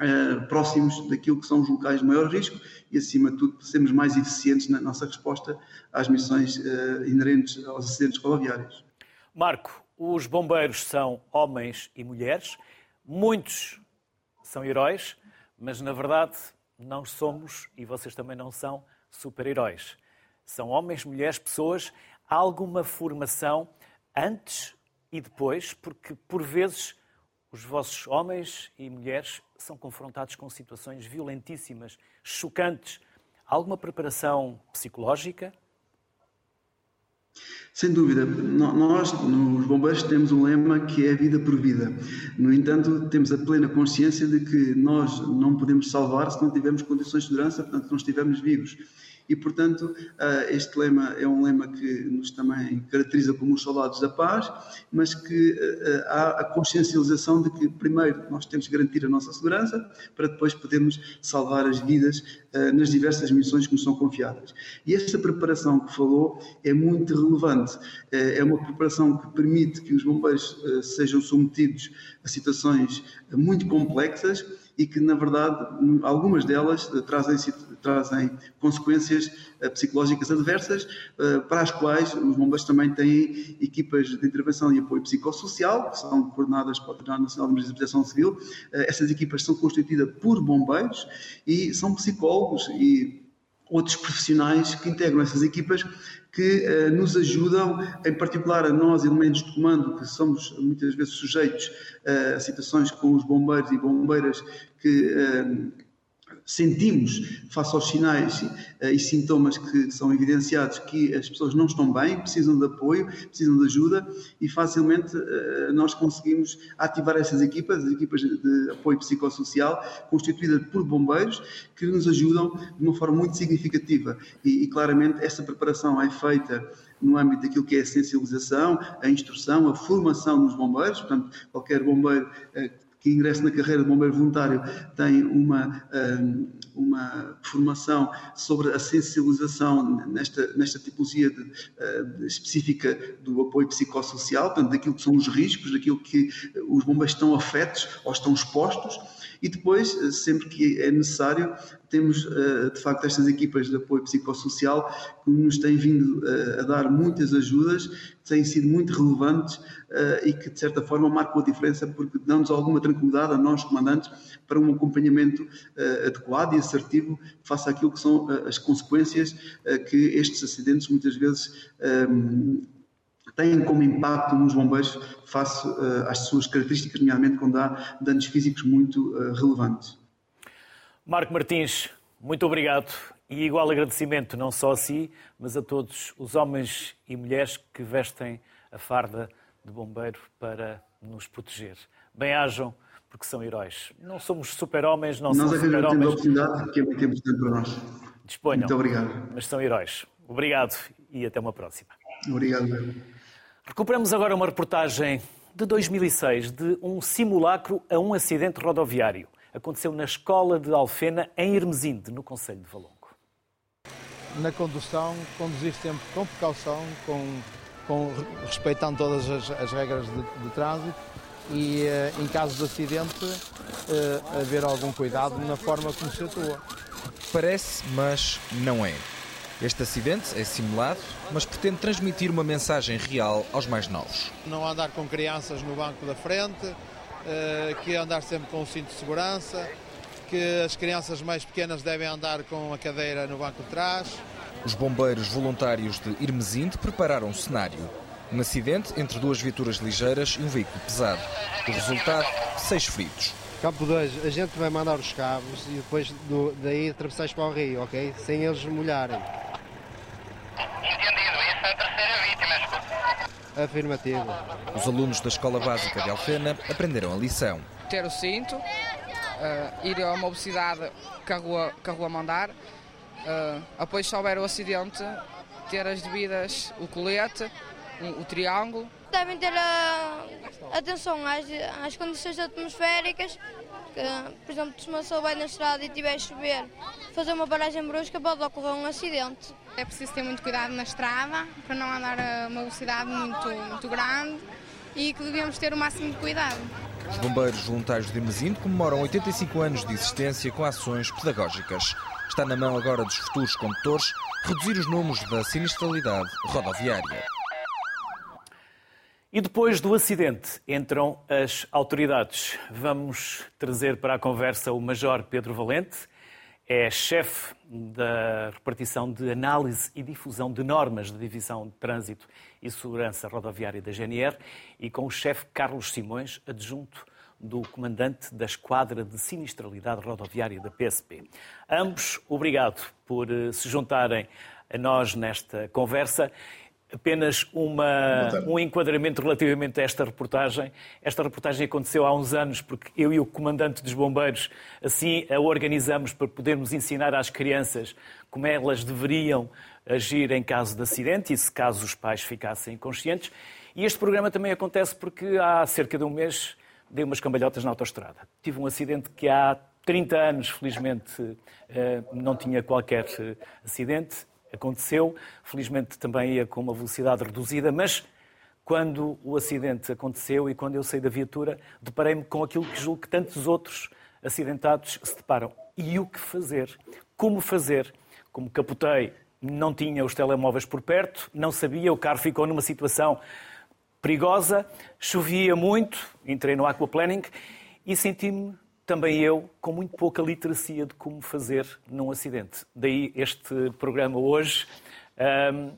Speaker 5: eh, próximos daquilo que são os locais de maior risco e, acima de tudo, sermos mais eficientes na nossa resposta às missões eh, inerentes aos acidentes rodoviários.
Speaker 1: Marco, os bombeiros são homens e mulheres, muitos são heróis, mas na verdade não somos, e vocês também não são, super-heróis. São homens, mulheres, pessoas, alguma formação antes e depois, porque por vezes os vossos homens e mulheres são confrontados com situações violentíssimas, chocantes. Alguma preparação psicológica?
Speaker 5: Sem dúvida. Nós, nos bombeiros, temos um lema que é vida por vida. No entanto, temos a plena consciência de que nós não podemos salvar se não tivermos condições de segurança, portanto, não estivermos vivos e, portanto, ah, este lema é um lema que nos também caracteriza como os soldados da paz, mas que ah, ah, há a consciencialização de que, primeiro, nós temos que garantir a nossa segurança para depois podermos salvar as vidas nas diversas missões que nos são confiadas. E esta preparação que falou é muito relevante. É uma preparação que permite que os bombeiros sejam submetidos a situações muito complexas e que, na verdade, algumas delas eh, trazem, trazem consequências eh, psicológicas adversas, eh, para as quais os bombeiros também têm equipas de intervenção e apoio psicossocial, que são coordenadas pelo Tribunal Nacional de Proteção Civil. Essas equipas são constituídas por bombeiros e são psicólogos e outros profissionais que integram essas equipas que uh, nos ajudam, em particular a nós, elementos de comando, que somos muitas vezes sujeitos uh, a situações com os bombeiros e bombeiras que uh, sentimos, face aos sinais uh, e sintomas que são evidenciados, que as pessoas não estão bem, precisam de apoio, precisam de ajuda e facilmente uh, nós conseguimos ativar essas equipas, as equipas de apoio psicossocial, constituídas por bombeiros, que nos ajudam de uma forma muito significativa. E, e claramente essa preparação é feita no âmbito daquilo que é a sensibilização, a instrução, a formação dos bombeiros, portanto, qualquer bombeiro uh, que ingressa na carreira de bombeiro voluntário tem uma, hum, uma formação sobre a sensibilização nesta, nesta tipologia de, de, específica do apoio psicossocial, portanto, daquilo que são os riscos, daquilo que os bombeiros estão afetos ou estão expostos e depois, sempre que é necessário, temos eh, de facto estas equipas de apoio psicossocial que nos têm vindo eh, a dar muitas ajudas, que têm sido muito relevantes e que de certa forma marcam a diferença porque dão-nos alguma tranquilidade a nós, comandantes, para um acompanhamento adequado e assertivo face àquilo que são as consequências que estes acidentes muitas vezes têm como impacto nos bombeiros face às suas características, nomeadamente quando há danos físicos muito relevantes.
Speaker 1: Marco Martins, muito obrigado e igual agradecimento não só a si, mas a todos os homens e mulheres que vestem a farda de bombeiro para nos proteger. Bem-ajam, porque são heróis. Não somos super-homens, não
Speaker 5: nós
Speaker 1: somos super-homens.
Speaker 5: Nós a oportunidade, que é muito importante para nós.
Speaker 1: Disponham.
Speaker 5: Muito obrigado.
Speaker 1: Mas são heróis. Obrigado e até uma próxima.
Speaker 5: Obrigado.
Speaker 1: Recuperamos agora uma reportagem de 2006 de um simulacro a um acidente rodoviário. Aconteceu na escola de Alfena, em Hermesinde, no Conselho de Valongo.
Speaker 6: Na condução, conduzir sempre com precaução, com, com respeitando todas as, as regras de, de, trânsito e, eh, em caso de acidente, uh, haver algum cuidado na forma como se atua.
Speaker 7: Parece, mas não é. Este acidente é simulado, mas pretende transmitir uma mensagem real aos mais novos.
Speaker 6: Não andar com crianças no banco da frente, eh, que andar sempre com o cinto de segurança, que as crianças mais pequenas devem andar com a cadeira no banco de trás.
Speaker 7: Os bombeiros voluntários de Irmesinde prepararam um cenário. Um acidente entre duas viaturas ligeiras e um veículo pesado. O resultado, seis feridos.
Speaker 8: Campo 2, a gente vai mandar os cabos e depois do, daí atravessais para o rio, ok? Sem eles molharem.
Speaker 9: Entendido, essa é a terceira vítima,
Speaker 8: Afirmativo.
Speaker 7: Os alunos da Escola Básica de Alfena aprenderam a lição.
Speaker 10: Ter o cinto, uh, ir a uma velocidade que a rua, que a rua mandar. Uh, após se houver o acidente, ter as devidas, o colete, o, o triângulo.
Speaker 11: Devem ter a, atenção às, às condições atmosféricas, que, por exemplo, se uma pessoa vai na estrada e tiver a chover, fazer uma paragem brusca pode ocorrer um acidente.
Speaker 12: É preciso ter muito cuidado na estrada para não andar a uma velocidade muito, muito grande e que devemos ter o máximo de cuidado.
Speaker 7: Os bombeiros voluntários de Irmesinde comemoram 85 anos de existência com ações pedagógicas. Está na mão agora dos futuros condutores reduzir os números da sinistralidade rodoviária.
Speaker 1: E depois do acidente entram as autoridades. Vamos trazer para a conversa o Major Pedro Valente, é chefe da repartição de análise e difusão de normas da Divisão de Trânsito e Segurança Rodoviária da GNR e com o chefe Carlos Simões, adjunto do comandante da Esquadra de Sinistralidade Rodoviária da PSP. Ambos, obrigado por eh, se juntarem a nós nesta conversa apenas uma, um enquadramento relativamente a esta reportagem. Esta reportagem aconteceu há uns anos porque eu e o comandante dos bombeiros assim a organizamos para podermos ensinar às crianças como elas deveriam agir em caso de acidente e se caso os pais ficassem inconscientes. E este programa também acontece porque há cerca de um mês dei umas cambalhotas na autoestrada. Tive um acidente que há 30 anos, felizmente, eh, não tinha qualquer eh, acidente aconteceu. Felizmente também ia com uma velocidade reduzida, mas quando o acidente aconteceu e quando eu saí da viatura, deparei-me com aquilo que julgo que tantos outros acidentados se deparam. E o que fazer? Como fazer? Como capotei, não tinha os telemóveis por perto, não sabia, o carro ficou numa situação perigosa, chovia muito, entrei no aquaplaning e senti-me também eu com muito pouca literacia de como fazer num acidente. Daí este programa hoje. Um,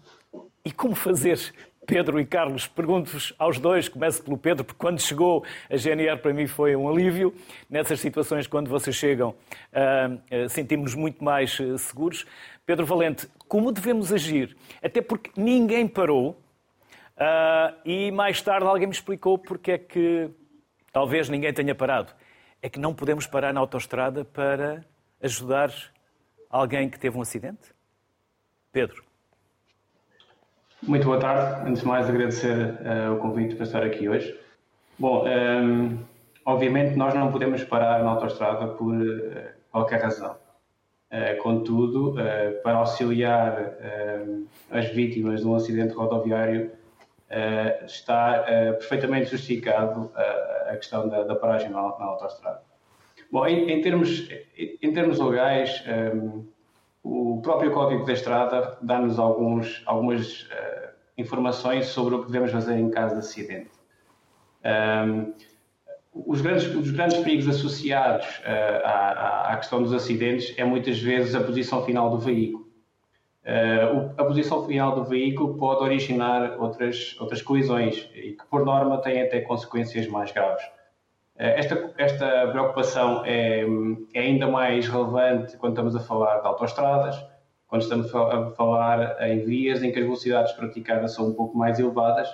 Speaker 1: e como fazer? Pedro e Carlos, pergunto-vos aos dois, começo pelo Pedro, porque quando chegou a GNR para mim foi um alívio. Nessas situações, quando vocês chegam, uh, sentimos-nos muito mais uh, seguros. Pedro Valente, como devemos agir? Até porque ninguém parou uh, e mais tarde alguém me explicou porque é que talvez ninguém tenha parado é que não podemos parar na autoestrada para ajudar alguém que teve um acidente? Pedro.
Speaker 13: Muito boa tarde. Antes de mais, agradecer uh, o convite para estar aqui hoje. Bom, um, ehm, obviamente nós não podemos parar na autoestrada por uh, qualquer razão. Uh, contudo, para auxiliar as vítimas de um acidente rodoviário, está perfeitamente justificado a questão da, da paragem na, na autostrada. Bom, em, em, termos, em termos legais, um, o próprio Código da Estrada dá-nos algumas uh, informações sobre o que devemos fazer em caso de acidente. Um, os, grandes, os grandes perigos associados uh, à, à, questão dos acidentes é muitas vezes a posição final do veículo. Uh, a posição final do veículo pode originar outras, outras colisões e que, por norma, têm até consequências mais graves. Uh, esta, esta preocupação é, é, ainda mais relevante quando estamos a falar de autoestradas, quando estamos a falar em vias em que as velocidades praticadas são um pouco mais elevadas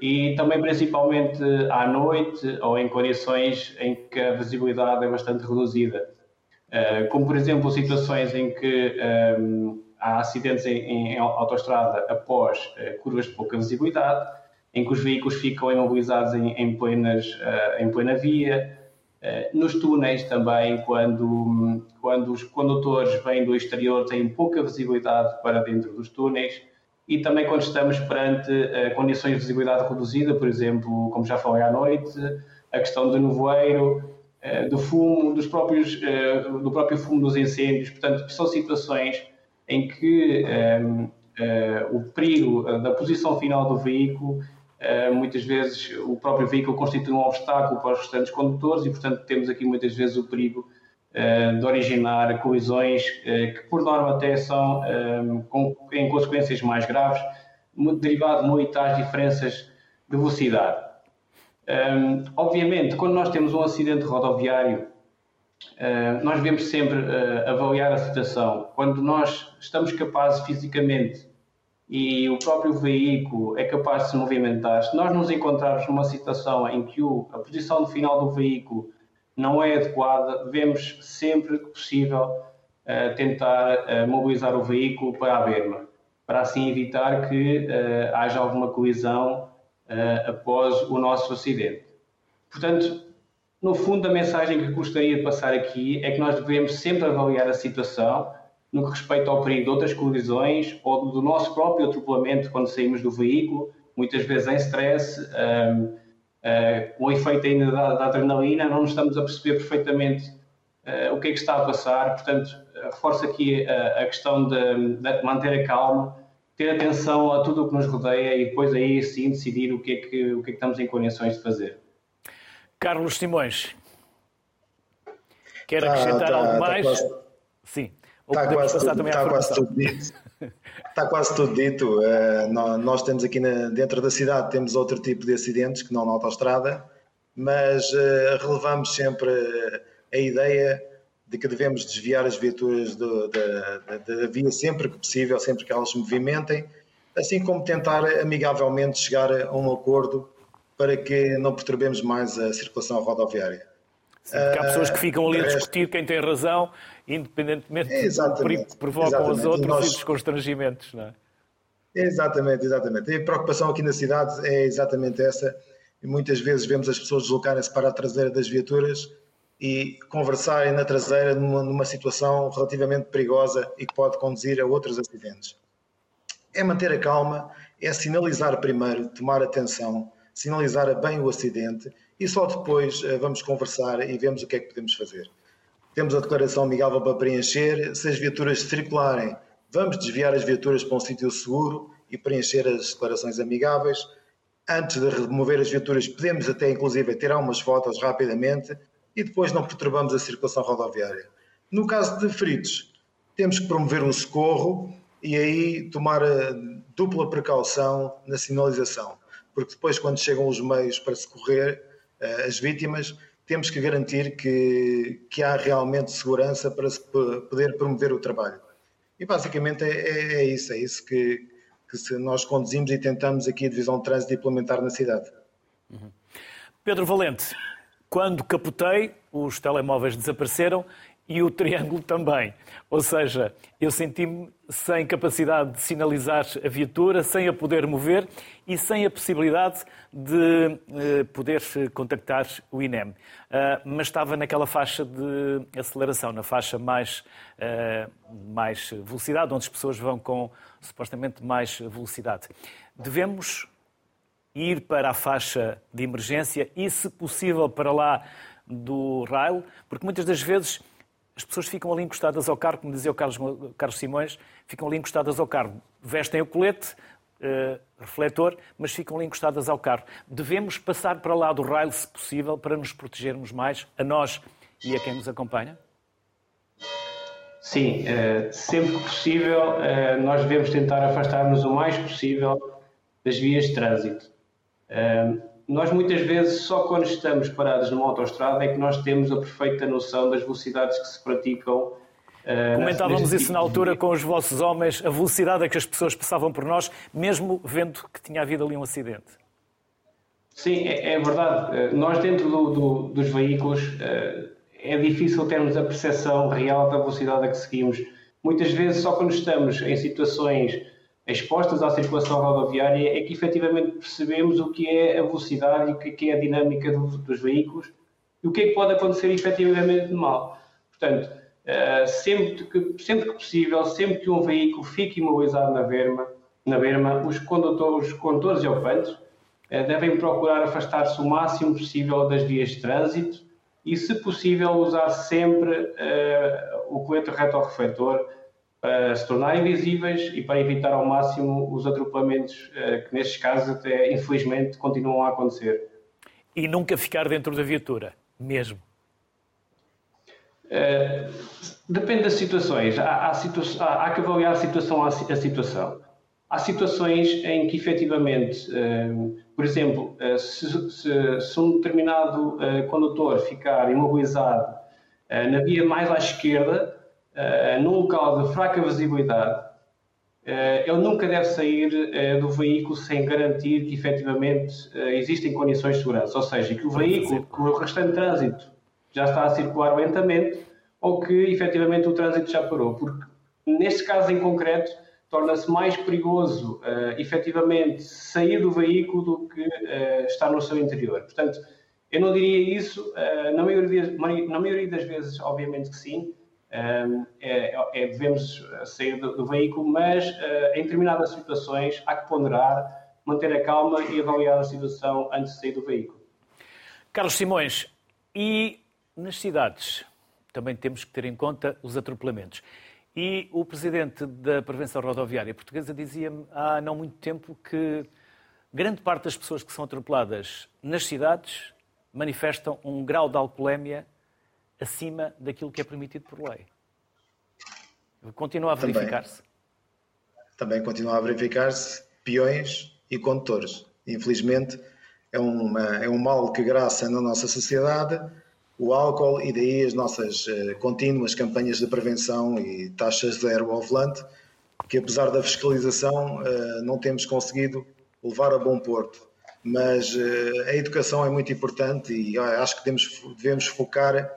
Speaker 13: e também principalmente à noite ou em condições em que a visibilidade é bastante reduzida. Uh, como, por exemplo, situações em que um, há acidentes em, em autoestrada após uh, curvas de pouca visibilidade, em que os veículos ficam imobilizados em, em, plenas, uh, em plena via, uh, nos túneis também, quando, quando os condutores vêm do exterior têm pouca visibilidade para dentro dos túneis, e também quando estamos perante condições de visibilidade reduzida, por exemplo, como já falei à noite, a questão do nevoeiro, do fumo, dos próprios, do próprio fumo dos incêndios, portanto, são situações em que um, ehm, uh, eh, o perigo eh, da posição final do veículo, uh, muitas vezes o próprio veículo constitui um obstáculo para os restantes condutores e, portanto, temos aqui muitas vezes o perigo uh, de originar colisões que, por norma, até são ehm, com, em consequências mais graves, derivado muito às diferenças de velocidade. Um, ehm, obviamente, quando nós temos um acidente rodoviário, Uh, nós devemos sempre uh, avaliar a situação. Quando nós estamos capazes fisicamente e o próprio veículo é capaz de se movimentar, se nós nos encontrarmos numa situação em que o, a posição final do veículo não é adequada, devemos sempre que possível tentar mobilizar o veículo para a berma, para assim evitar que haja alguma colisão após o nosso acidente. Portanto, no fundo, a mensagem que gostaria de passar aqui é que nós devemos sempre avaliar a situação no que respeita ao perigo de outras colisões ou do nosso próprio atropelamento quando saímos do veículo, muitas vezes em stress, um, uh, com o efeito ainda da, da, adrenalina, não nos estamos a perceber perfeitamente uh, o que é que está a passar. Portanto, reforço aqui a, a questão de, de, manter a calma, ter atenção a tudo o que nos rodeia e depois aí sim decidir o que é que, o que, é que estamos em condições de fazer.
Speaker 1: Carlos Simões, quer tá, acrescentar tá, algo tá mais?
Speaker 14: Quase,
Speaker 1: Sim.
Speaker 14: Está quase, tudo, está quase tudo dito. Está quase tudo dito. Uh, nós temos aqui na, dentro da cidade temos outro tipo de acidentes que não na autostrada, mas uh, relevamos sempre a ideia de que devemos desviar as viaturas do, da, da, da via sempre que possível, sempre que elas se movimentem, assim como tentar amigavelmente chegar a um acordo para que não perturbemos mais a circulação rodoviária.
Speaker 1: Sim, há pessoas que ficam ali a discutir quem tem razão, independentemente do perigo que provocam os outros e, nós... e dos constrangimentos. Não é?
Speaker 14: Exatamente, exatamente. E a preocupação aqui na cidade é exatamente essa. E muitas vezes vemos as pessoas deslocarem-se para a traseira das viaturas e conversarem na traseira numa, numa situação relativamente perigosa e que pode conduzir a outros acidentes. É manter a calma, é sinalizar primeiro, tomar atenção, sinalizar bem o acidente e só depois uh, vamos conversar e vemos o que é que podemos fazer. Temos a declaração amigável para preencher. Se as viaturas circularem, vamos desviar as viaturas para um sítio seguro e preencher as declarações amigáveis. Antes de remover as viaturas, podemos até inclusive tirar umas fotos rapidamente e depois não perturbamos a circulação rodoviária. No caso de feridos, temos que promover um socorro e aí tomar a dupla precaução na sinalização porque depois, quando chegam os meios para socorrer uh, as vítimas, temos que garantir que, que há realmente segurança para se poder promover o trabalho. E basicamente é, é, é isso, é isso que, que nós conduzimos e tentamos aqui a Divisão de Trânsito implementar na cidade.
Speaker 1: Uhum. Pedro Valente, quando capotei, os telemóveis desapareceram e o triângulo também. Ou seja, eu senti-me sem capacidade de sinalizar a viatura, sem a poder mover e sem a possibilidade de eh, poder contactar o INEM. Uh, mas estava naquela faixa de aceleração, na faixa mais, uh, mais velocidade, onde as pessoas vão com supostamente mais velocidade. Devemos ir para a faixa de emergência e, se possível, para lá do rail, porque muitas das vezes as pessoas ficam ali encostadas ao carro, como dizia o Carlos, Carlos Simões, ficam ali encostadas ao carro. Vestem o colete, uh, refletor, mas ficam ali encostadas ao carro. Devemos passar para lá do rail, se possível, para nos protegermos mais, a nós e a quem nos acompanha?
Speaker 13: Sim, uh, sempre que possível, uh, nós devemos tentar afastar-nos o mais possível das vias de trânsito nós muitas vezes só quando estamos parados numa autostrada é que nós temos a perfeita noção das velocidades que se praticam.
Speaker 1: Uh, Comentávamos isso na altura com os vossos homens, a velocidade a que as pessoas passavam por nós, mesmo vendo que tinha havido ali um acidente.
Speaker 13: Sim, é, é verdade. Uh, nós dentro do, do, dos veículos uh, é difícil termos a percepção real da velocidade a que seguimos. Muitas vezes só quando estamos em situações expostas à circulação rodoviária é que efetivamente percebemos o que é a velocidade e o que é a dinâmica dos veículos e o que é que pode acontecer efetivamente de mal. Portanto, eh, sempre que, sempre que possível, sempre que um veículo fique imobilizado na berma, na berma os, condutores, os condutores e ocupantes eh, devem procurar afastar-se o máximo possível das vias de trânsito e, se possível, usar sempre uh, o colete retorrefletor para se tornarem visíveis e para evitar ao máximo os atropelamentos que, nestes casos, até infelizmente continuam a acontecer.
Speaker 1: E nunca ficar dentro da viatura, mesmo?
Speaker 13: Uh, depende das situações. Há, há, situa há, há, que avaliar a situação a, situação. Há situações em que, efetivamente, uh, por exemplo, uh, se, se, se, um determinado condutor ficar imobilizado na via mais à esquerda, num local de fraca visibilidade, ele nunca deve sair do veículo sem garantir que efetivamente existem condições de segurança, ou seja, que o veículo, que o restante trânsito já está a circular lentamente ou que efetivamente o trânsito já parou. Porque neste caso em concreto, torna-se mais perigoso uh, efetivamente sair do veículo do que uh, estar no seu interior. Portanto, eu não diria isso, uh, na, maioria, na maioria das vezes, obviamente que sim, uh, é, é, devemos sair do, do veículo, mas uh, em determinadas situações há que ponderar, manter a calma e avaliar a situação antes de sair do veículo.
Speaker 1: Carlos Simões, e nas cidades também temos que ter em conta os atropelamentos. E o presidente da Prevenção Rodoviária Portuguesa dizia-me há não muito tempo que grande parte das pessoas que são atropeladas nas cidades manifestam um grau de alcoolemia acima daquilo que é permitido por lei. Continua a verificar-se?
Speaker 14: Também, também continua a verificar-se peões e condutores. Infelizmente, é, uma, é um mal que graça na nossa sociedade o álcool e daí as nossas uh, contínuas campanhas de prevenção e taxas zero ao volante, que apesar da fiscalização uh, não temos conseguido levar a bom porto. Mas uh, a educação é muito importante e acho que devemos, devemos focar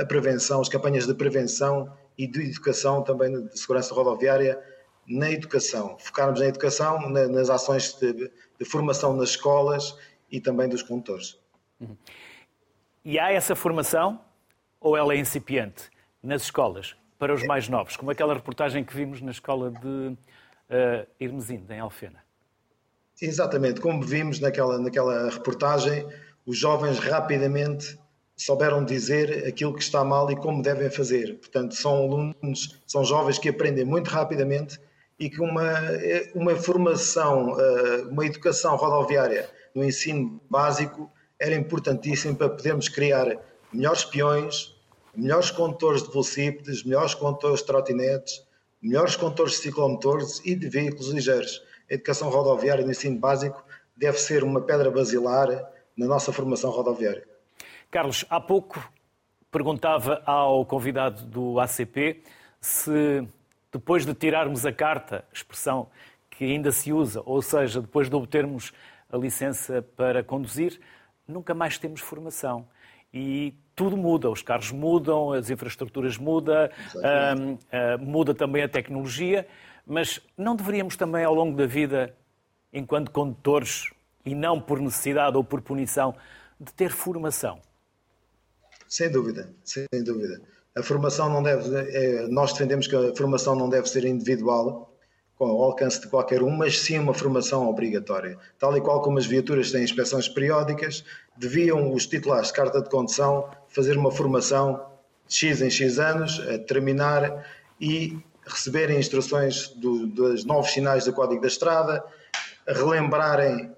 Speaker 14: a prevenção, as campanhas de prevenção e de educação também de segurança rodoviária na educação, focarmos na educação, na, nas ações de, de, formação nas escolas e também dos condutores. Uhum.
Speaker 1: E há essa formação, ou ela é incipiente, nas escolas, para os mais novos, como aquela reportagem que vimos na escola de uh, em Alfena?
Speaker 14: Exatamente, como vimos naquela, naquela reportagem, os jovens rapidamente souberam dizer aquilo que está mal e como devem fazer. Portanto, são alunos, são jovens que aprendem muito rapidamente e que uma, uma formação, eh, uma educação rodoviária no ensino básico era importantíssimo para podermos criar melhores peões, melhores condutores de velocípedes, melhores condutores de trotinetes, melhores condutores de ciclomotores e de veículos ligeiros. A educação rodoviária no ensino básico deve ser uma pedra basilar na nossa formação rodoviária.
Speaker 1: Carlos, há pouco perguntava ao convidado do ACP se depois de tirarmos a carta, expressão que ainda se usa, ou seja, depois de obtermos a licença para conduzir, nunca mais temos formação. E tudo muda, os carros mudam, as infraestruturas mudam, uh, uh, muda também a tecnologia, mas não deveríamos também, ao longo da vida, enquanto condutores, e não por necessidade ou por punição, de ter formação?
Speaker 14: Sem dúvida, sem dúvida. A formação não deve. É, nós defendemos que a formação não deve ser individual, com o alcance de qualquer um, mas sim uma formação obrigatória. Tal e qual como as viaturas têm inspeções periódicas, deviam os titulares de carta de condução fazer uma formação de X em X anos, a terminar e receberem instruções do, dos novos sinais do Código da Estrada, relembrarem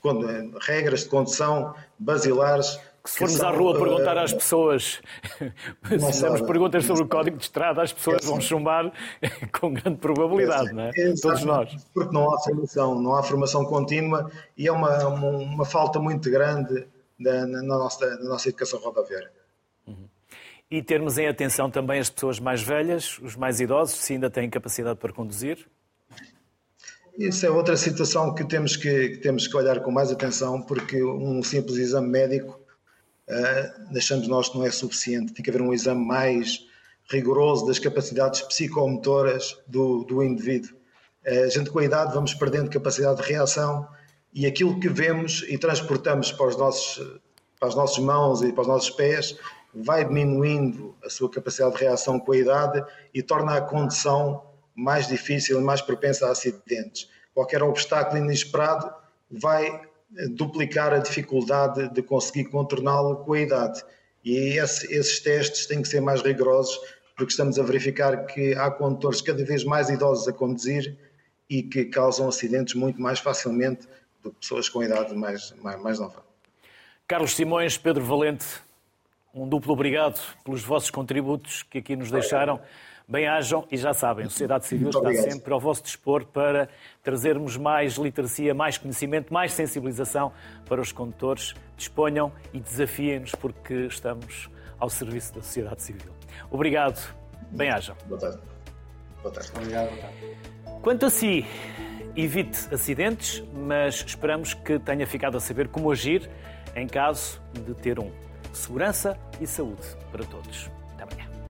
Speaker 14: quando, regras de condução basilares
Speaker 1: que se formos à rua perguntar às pessoas, se fizermos perguntas sobre o código de estrada, as pessoas vão chumbar com grande probabilidade, não é? Todos nós.
Speaker 14: Porque não há formação, não há formação contínua e é uma, uma, uma falta muito grande na, na, nossa, nossa educação rodoviária.
Speaker 1: Uhum. E termos em atenção também as pessoas mais velhas, os mais idosos, se ainda têm capacidade para conduzir?
Speaker 14: Isso é outra situação que temos que, que temos que olhar com mais atenção, porque um simples exame médico uh, achamos nós que não é suficiente. Tem que haver um exame mais rigoroso das capacidades psicomotoras do, do indivíduo. Uh, a gente, com a idade, vamos perdendo capacidade de reação e aquilo que vemos e transportamos para, os nossos, para as nossas mãos e para os nossos pés vai diminuindo a sua capacidade de reação com a idade e torna a condução mais difícil e mais propensa a acidentes. Qualquer obstáculo inesperado vai duplicar a dificuldade de conseguir contorná-lo com a idade. E esse, esses testes têm que ser mais rigorosos, porque estamos a verificar que há condutores cada vez mais idosos a conduzir e que causam acidentes muito mais facilmente do que pessoas com idade mais, mais, mais nova.
Speaker 1: Carlos Simões, Pedro Valente, um duplo obrigado pelos vossos contributos que aqui nos deixaram. Bem-ajam e já sabem, a sociedade civil Muito está obrigado. sempre ao vosso dispor para trazermos mais literacia, mais conhecimento, mais sensibilização para os condutores. Disponham e desafiem-nos porque estamos ao serviço da sociedade civil. Obrigado. Bem-ajam.
Speaker 14: Boa tarde. Boa tarde.
Speaker 8: Obrigado. Boa tarde.
Speaker 1: Quanto a si, evite acidentes, mas esperamos que tenha ficado a saber como agir em caso de ter um. Segurança e saúde para todos.